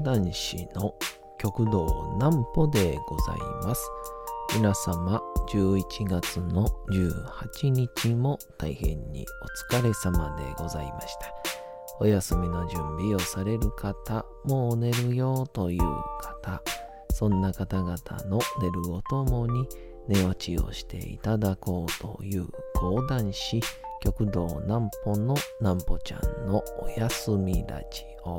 講談師の極道南歩でございます。皆様、11月の18日も大変にお疲れ様でございました。お休みの準備をされる方、もう寝るよという方、そんな方々の寝るをともに寝落ちをしていただこうという講談師、極道南歩の南歩ちゃんのお休みラジオ。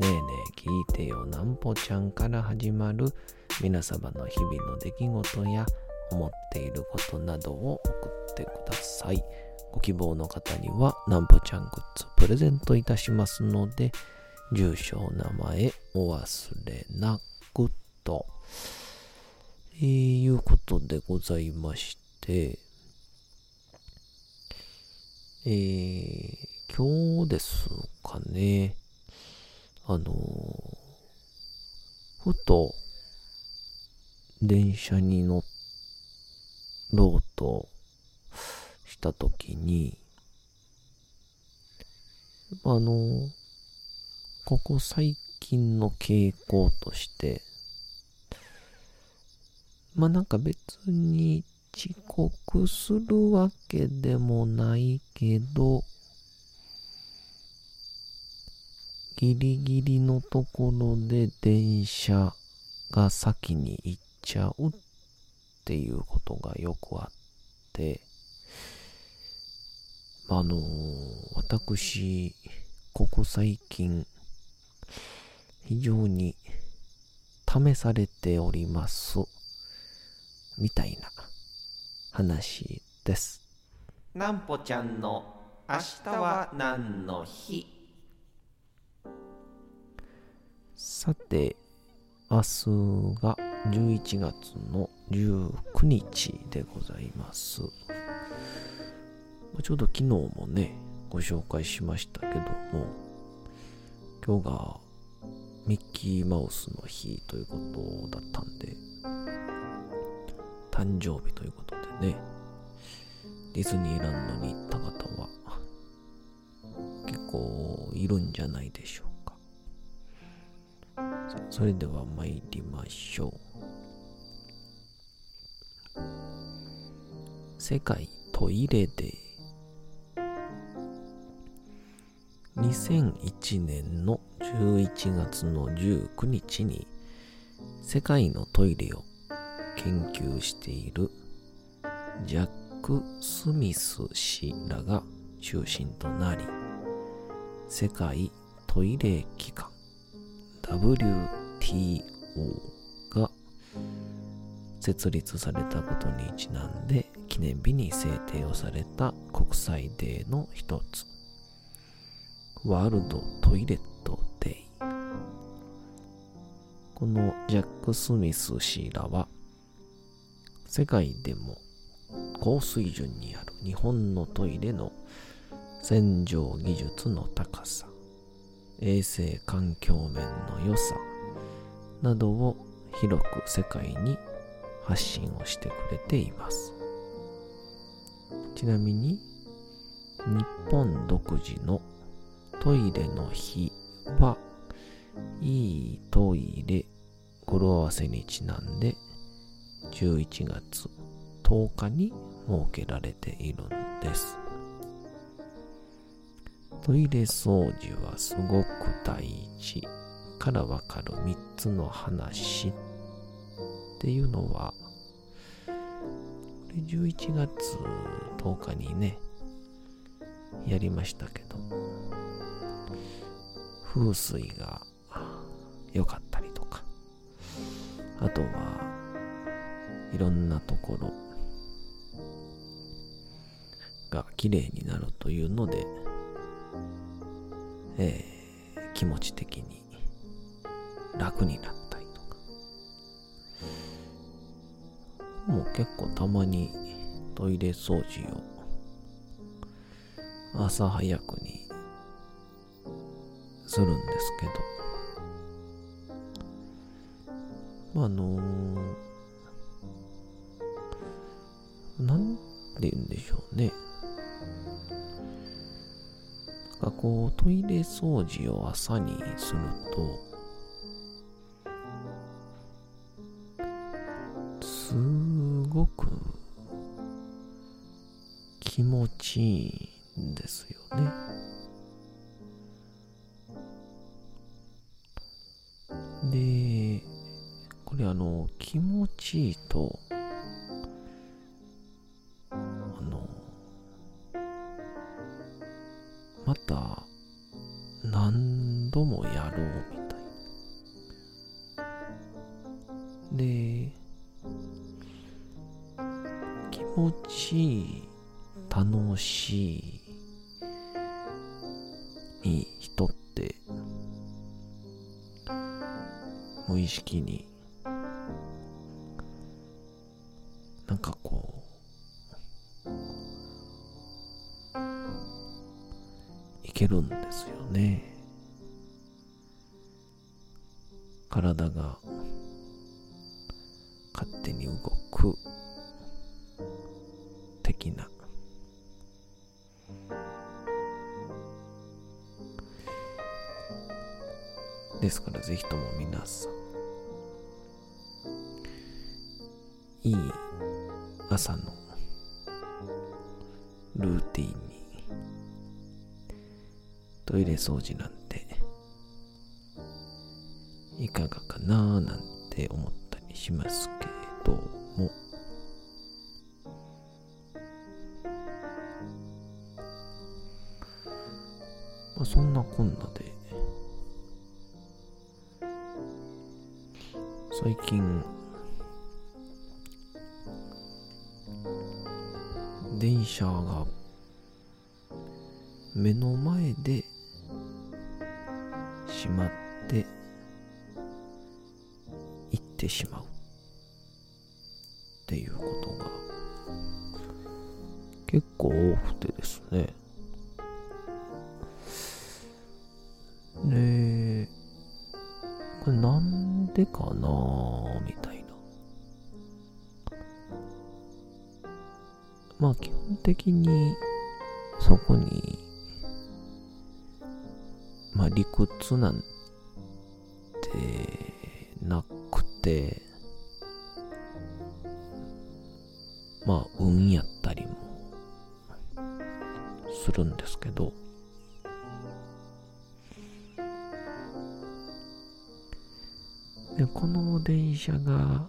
ねえねえ聞いてよなんぽちゃんから始まる皆様の日々の出来事や思っていることなどを送ってください。ご希望の方にはなんぽちゃんグッズプレゼントいたしますので、住所、名前お忘れなくと、えー、いうことでございまして、えー、今日ですかね、あのーふと、電車に乗ろうとしたときに、あのーここ最近の傾向として、まあなんか別に遅刻するわけでもないけど、ギリギリのところで電車が先に行っちゃうっていうことがよくあって、あの私、ここ最近、非常に試されております、みたいな話です。なんぽちゃんの明日は何の日？さて、明日が11月の19日でございます。ちょうど昨日もね、ご紹介しましたけども、今日がミッキーマウスの日ということだったんで、誕生日ということでね、ディズニーランドに行った方は結構いるんじゃないでしょうか。それでは参りましょう。世界トイレデー。2001年の11月の19日に世界のトイレを研究しているジャック・スミス氏らが中心となり世界トイレ機関 WTO PO が設立されたことにちなんで記念日に制定をされた国際デーの一つ。ワールドトイレットデイ。このジャック・スミス氏らは世界でも高水準にある日本のトイレの洗浄技術の高さ衛生環境面の良さなどを広く世界に発信をしてくれていますちなみに日本独自のトイレの日は、いいトイレ語呂合わせにちなんで、11月10日に設けられているんです。トイレ掃除はすごく大事からわかる3つの話っていうのは、これ11月10日にね、やりましたけど、風水が良かったりとか、あとはいろんなところが綺麗になるというので、えー、気持ち的に楽になったりとかもう結構たまにトイレ掃除を朝早くにするんですけど、まあ、あのー、なんて言うんでしょうね。なんかこう、トイレ掃除を朝にすると、く気持ちいいんですよね。で、これあの、気持ちいいと、あの、また何度もやろうみたいで、しい人って無意識になんかこういけるんですよね。体が勝手に動く。ですからぜひとも皆さん。いい朝のルーティンにトイレ掃除なんていかがかななんて思ったりしますけれども。まあ、そんなこんなで最近電車が目の前で閉まって行ってしまう。っていうことが結構多くてですね。でこれなんでかな？まあ基本的にそこにまあ理屈なんてなくてまあ運やったりもするんですけどでこの電車が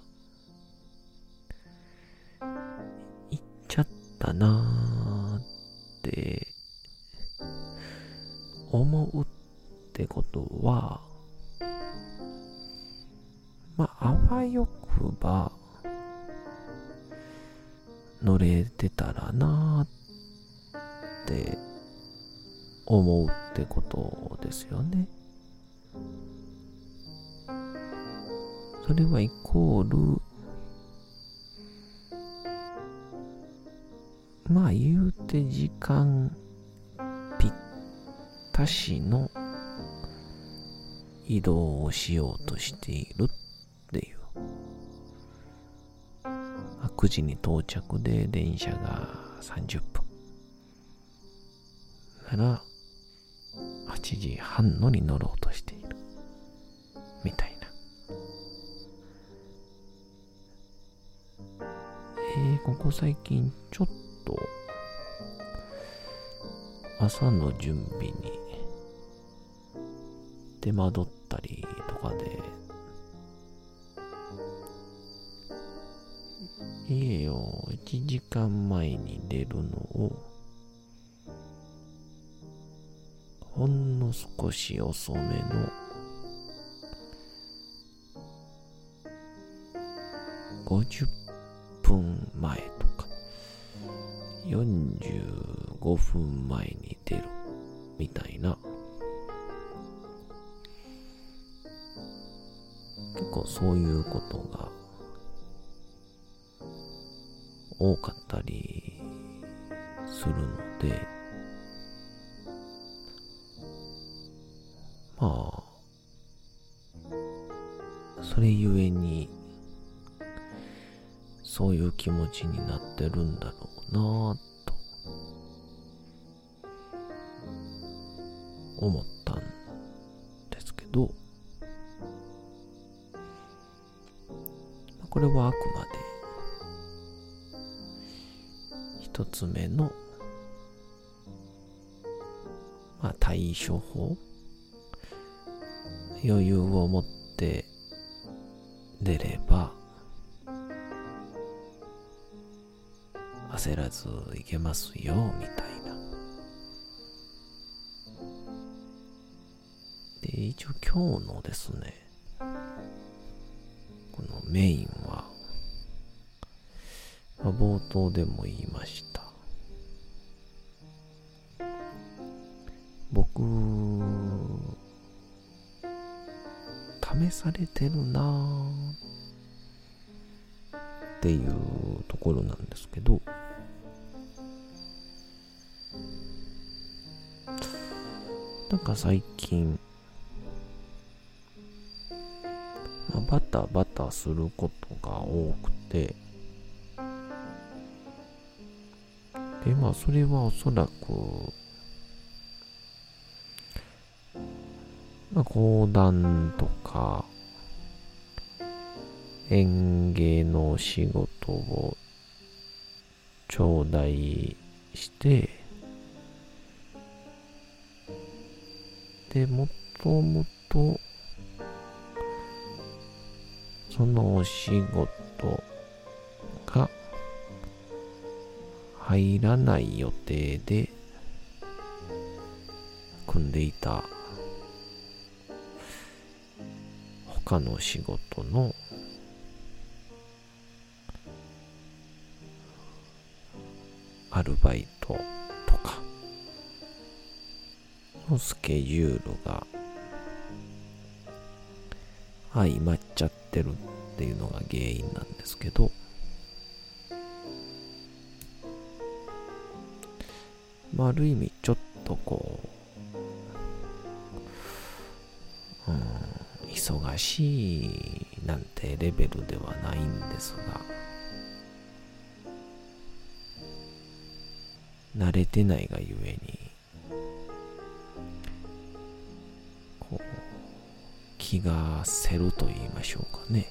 それはイコール、まあ言うて時間ぴったしの移動をしようとしているっていう。9時に到着で電車が30分。なら、8時半のに乗ろうとしているここ最近ちょっと朝の準備に手間取ったりとかで家を1時間前に出るのをほんの少し遅めの50分前とか、45分前に出るみたいな、結構そういうことが多かったりするので、ちになってるんだろうなぁと思ったんですけど、これはあくまで一つ目の、まあ、対処法余裕を持って出れ焦らずいけますよみたいな。で一応今日のですねこのメインは、まあ、冒頭でも言いました。僕試されてるなっていうところなんですけどなんか最近、まあ、バタバタすることが多くてでまあそれはおそらくまあ、講談とか、園芸の仕事を頂戴して、で、もともと、そのお仕事が入らない予定で組んでいた他の仕事のアルバイトのスケジュールが相まっちゃってるっていうのが原因なんですけど。まあ、ある意味ちょっとこう、うん、忙しいなんてレベルではないんですが、慣れてないがゆえに、気がせると言いましょうかね。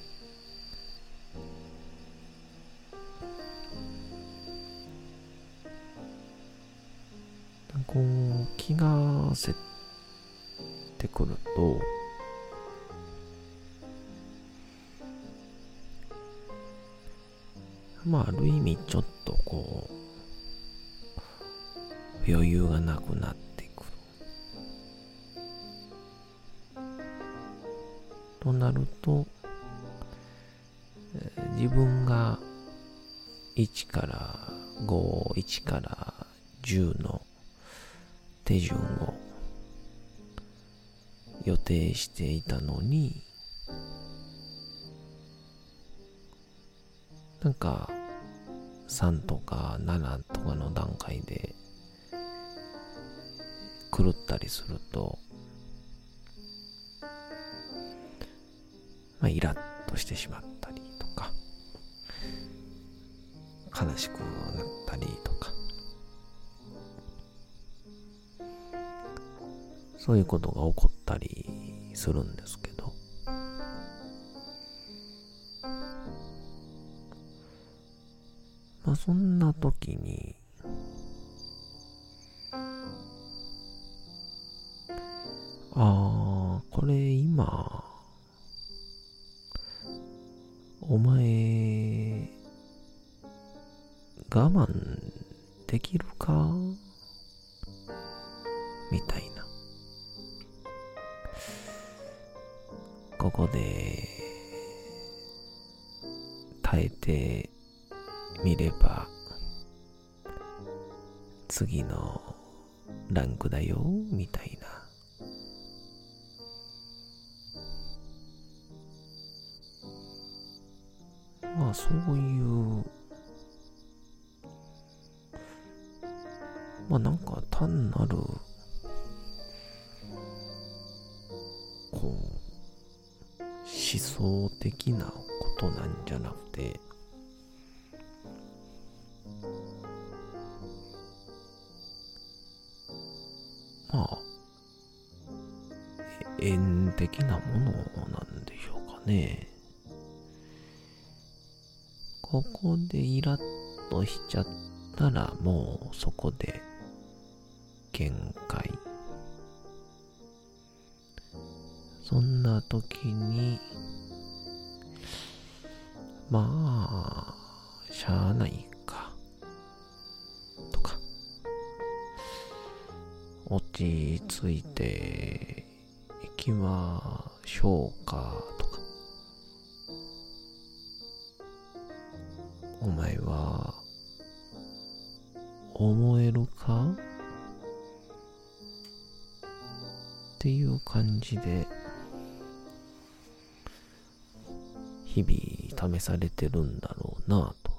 こう、気がせってくると、まあ、ある意味ちょっと10の手順を予定していたのに、なんか3とか7とかの段階で狂ったりすると、まあ、イラッとしてしまったりとか、悲しくなったりとか、そういうことが起こったりするんですけど、まあそんな時に、ああ、これ今、お前、我慢できるか？みたいこで、耐えてみれば、次のランクだよ、みたいな。まあそういうまあなんか単なる想的なことなんじゃなくてまあ縁的なものなんでしょうかね。ここでイラッとしちゃったらもうそこで限界。そんな時にまあしゃあないか。とか。落ち着いていきましょうか。とか。お前は思えるか？っていう感じで、日々試されてるんだろうなと。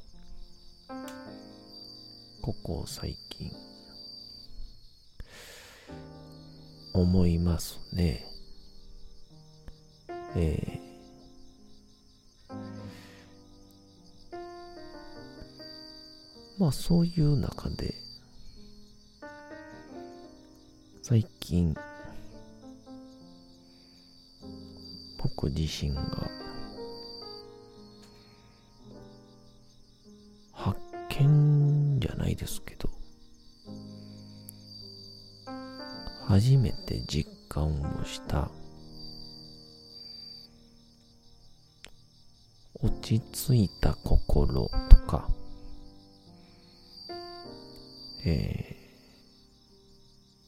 ここ最近、思いますね。えー、まあそういう中で、最近、僕自身が初めて実感をした。落ち着いた心とか、え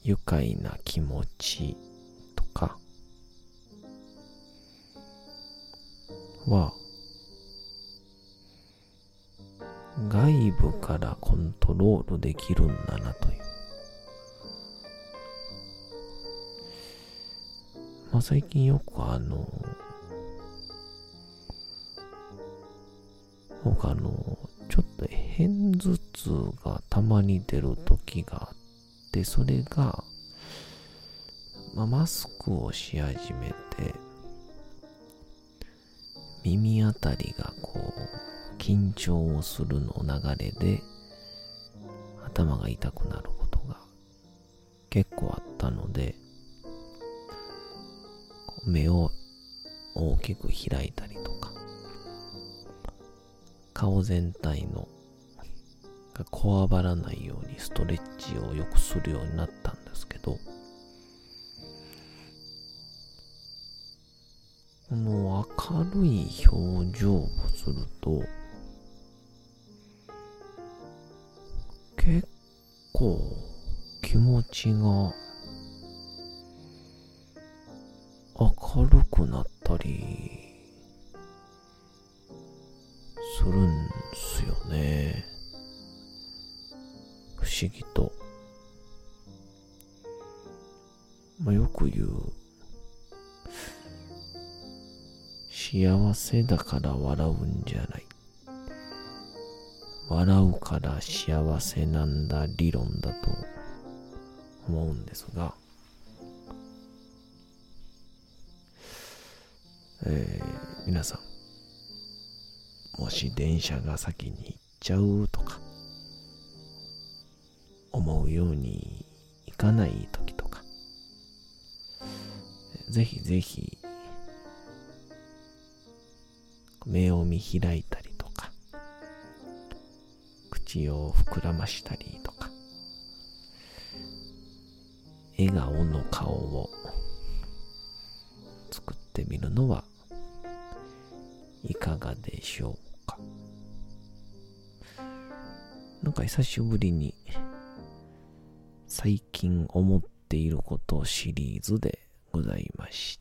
ー、愉快な気持ちとか。は外部からコントロールできるんだなという。最近よくあの、僕あの、ちょっと片頭痛がたまに出る時があって、それが、まあ、マスクをし始めて、耳あたりがこう、緊張をするの流れで、頭が痛くなることが結構あったので、目を大きく開いたりとか、顔全体のがこわばらないようにストレッチをよくするようになったんですけど、この明るい表情をすると、結構気持ちが明るくなったりするんすよね。不思議と。まあ、よく言う幸せだから笑うんじゃない。笑うから幸せなんだ理論だと思うんですが、えー、皆さん、もし電車が先に行っちゃうとか、思うようにいかない時とか、ぜひぜひ目を見開いたりとか、口を膨らましたりとか、笑顔の顔を作ってみるのはいかがでしょうか？なんか久しぶりに最近思っていることシリーズでございまし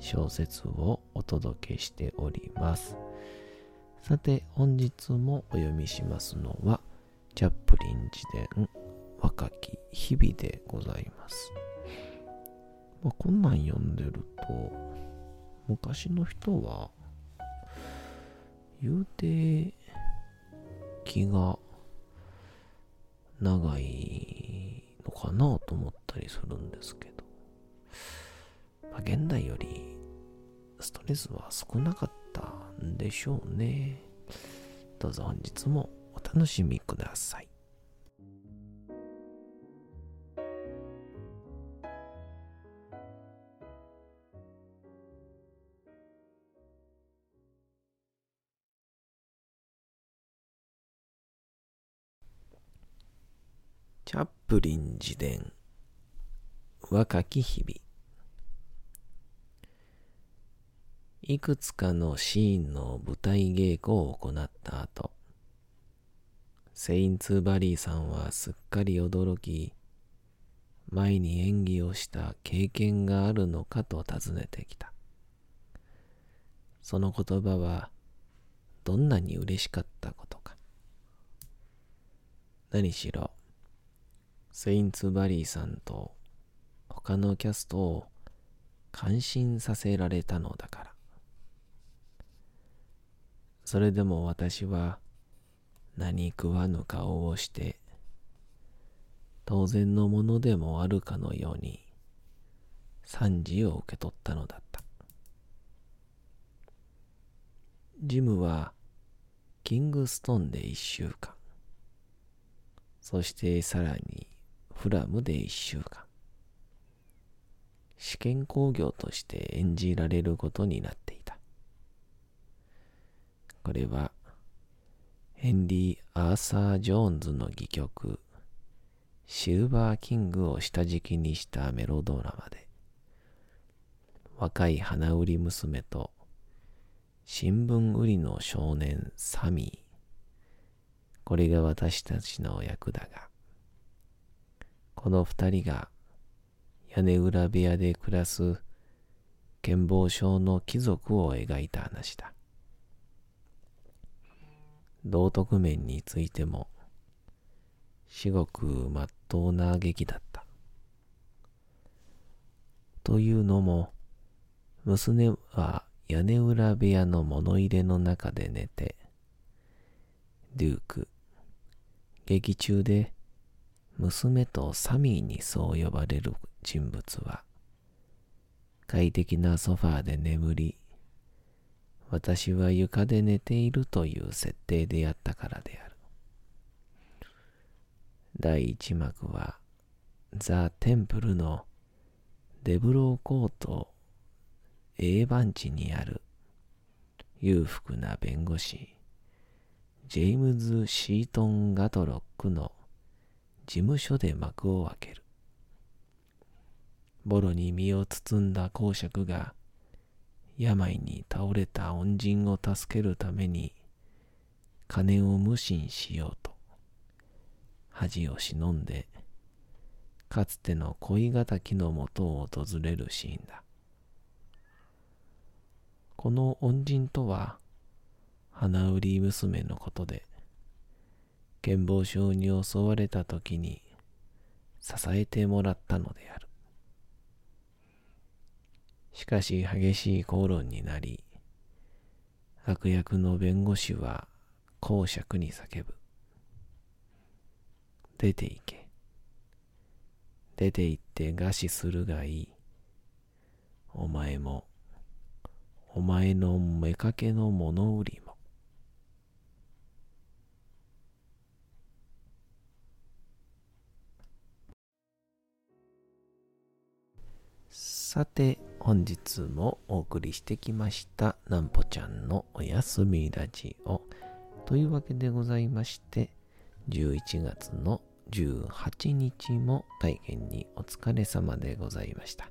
小説をお届けしております。さて、本日もお読みしますのは、チャップリン自伝若き日々でございます。まあ、こんなん読んでると、昔の人は、言うて、気が長いのかなと思ったりするんですけど、現代よりストレスは少なかったんでしょうね。どうぞ本日もお楽しみください。チャップリン自伝若き日々いくつかのシーンの舞台稽古を行った後、セインツ・バリーさんはすっかり驚き、前に演技をした経験があるのかと尋ねてきた。その言葉はどんなに嬉しかったことか。何しろ、セインツ・バリーさんと他のキャストを感心させられたのだから。それでも私は何食わぬ顔をして、当然のものでもあるかのように、賛辞を受け取ったのだった。ジムは、キングストンで一週間、そしてさらにフラムで一週間、試験工業として演じられることになった。これは、ヘンリー・アーサー・ジョーンズの戯曲、シルバーキングを下敷きにしたメロドラマで、若い花売り娘と新聞売りの少年サミー。これが私たちの役だが、この二人が屋根裏部屋で暮らす健忘症の貴族を描いた話だ。道徳面についても、至極まっとうな劇だった。というのも、娘は屋根裏部屋の物入れの中で寝て、デューク、劇中で娘とサミーにそう呼ばれる人物は、快適なソファーで眠り、私は床で寝ているという設定でやったからである。第一幕は、ザ・テンプルのデブローコート A 番地にある裕福な弁護士、ジェームズ・シートン・ガトロックの事務所で幕を開ける。ボロに身を包んだ公爵が病に倒れた恩人を助けるために金を無心しようと恥を忍んでかつての恋敵のもとを訪れるシーンだ。この恩人とは花売り娘のことで健忘症に襲われた時に支えてもらったのである。しかし激しい口論になり、悪役の弁護士は公爵に叫ぶ。出て行け。出て行って餓死するがいい。お前も、お前の妾の物売りも。さて、本日もお送りしてきました、なんぽちゃんのおやすみラジオ。というわけでございまして、11月の18日も大変にお疲れ様でございました。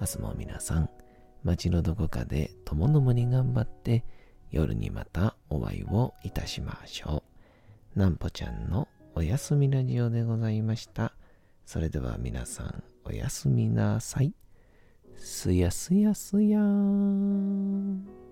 明日も皆さん、街のどこかでともどもに頑張って、夜にまたお会いをいたしましょう。なんぽちゃんのおやすみラジオでございました。それでは皆さん、おやすみなさい。すやすやすやーん。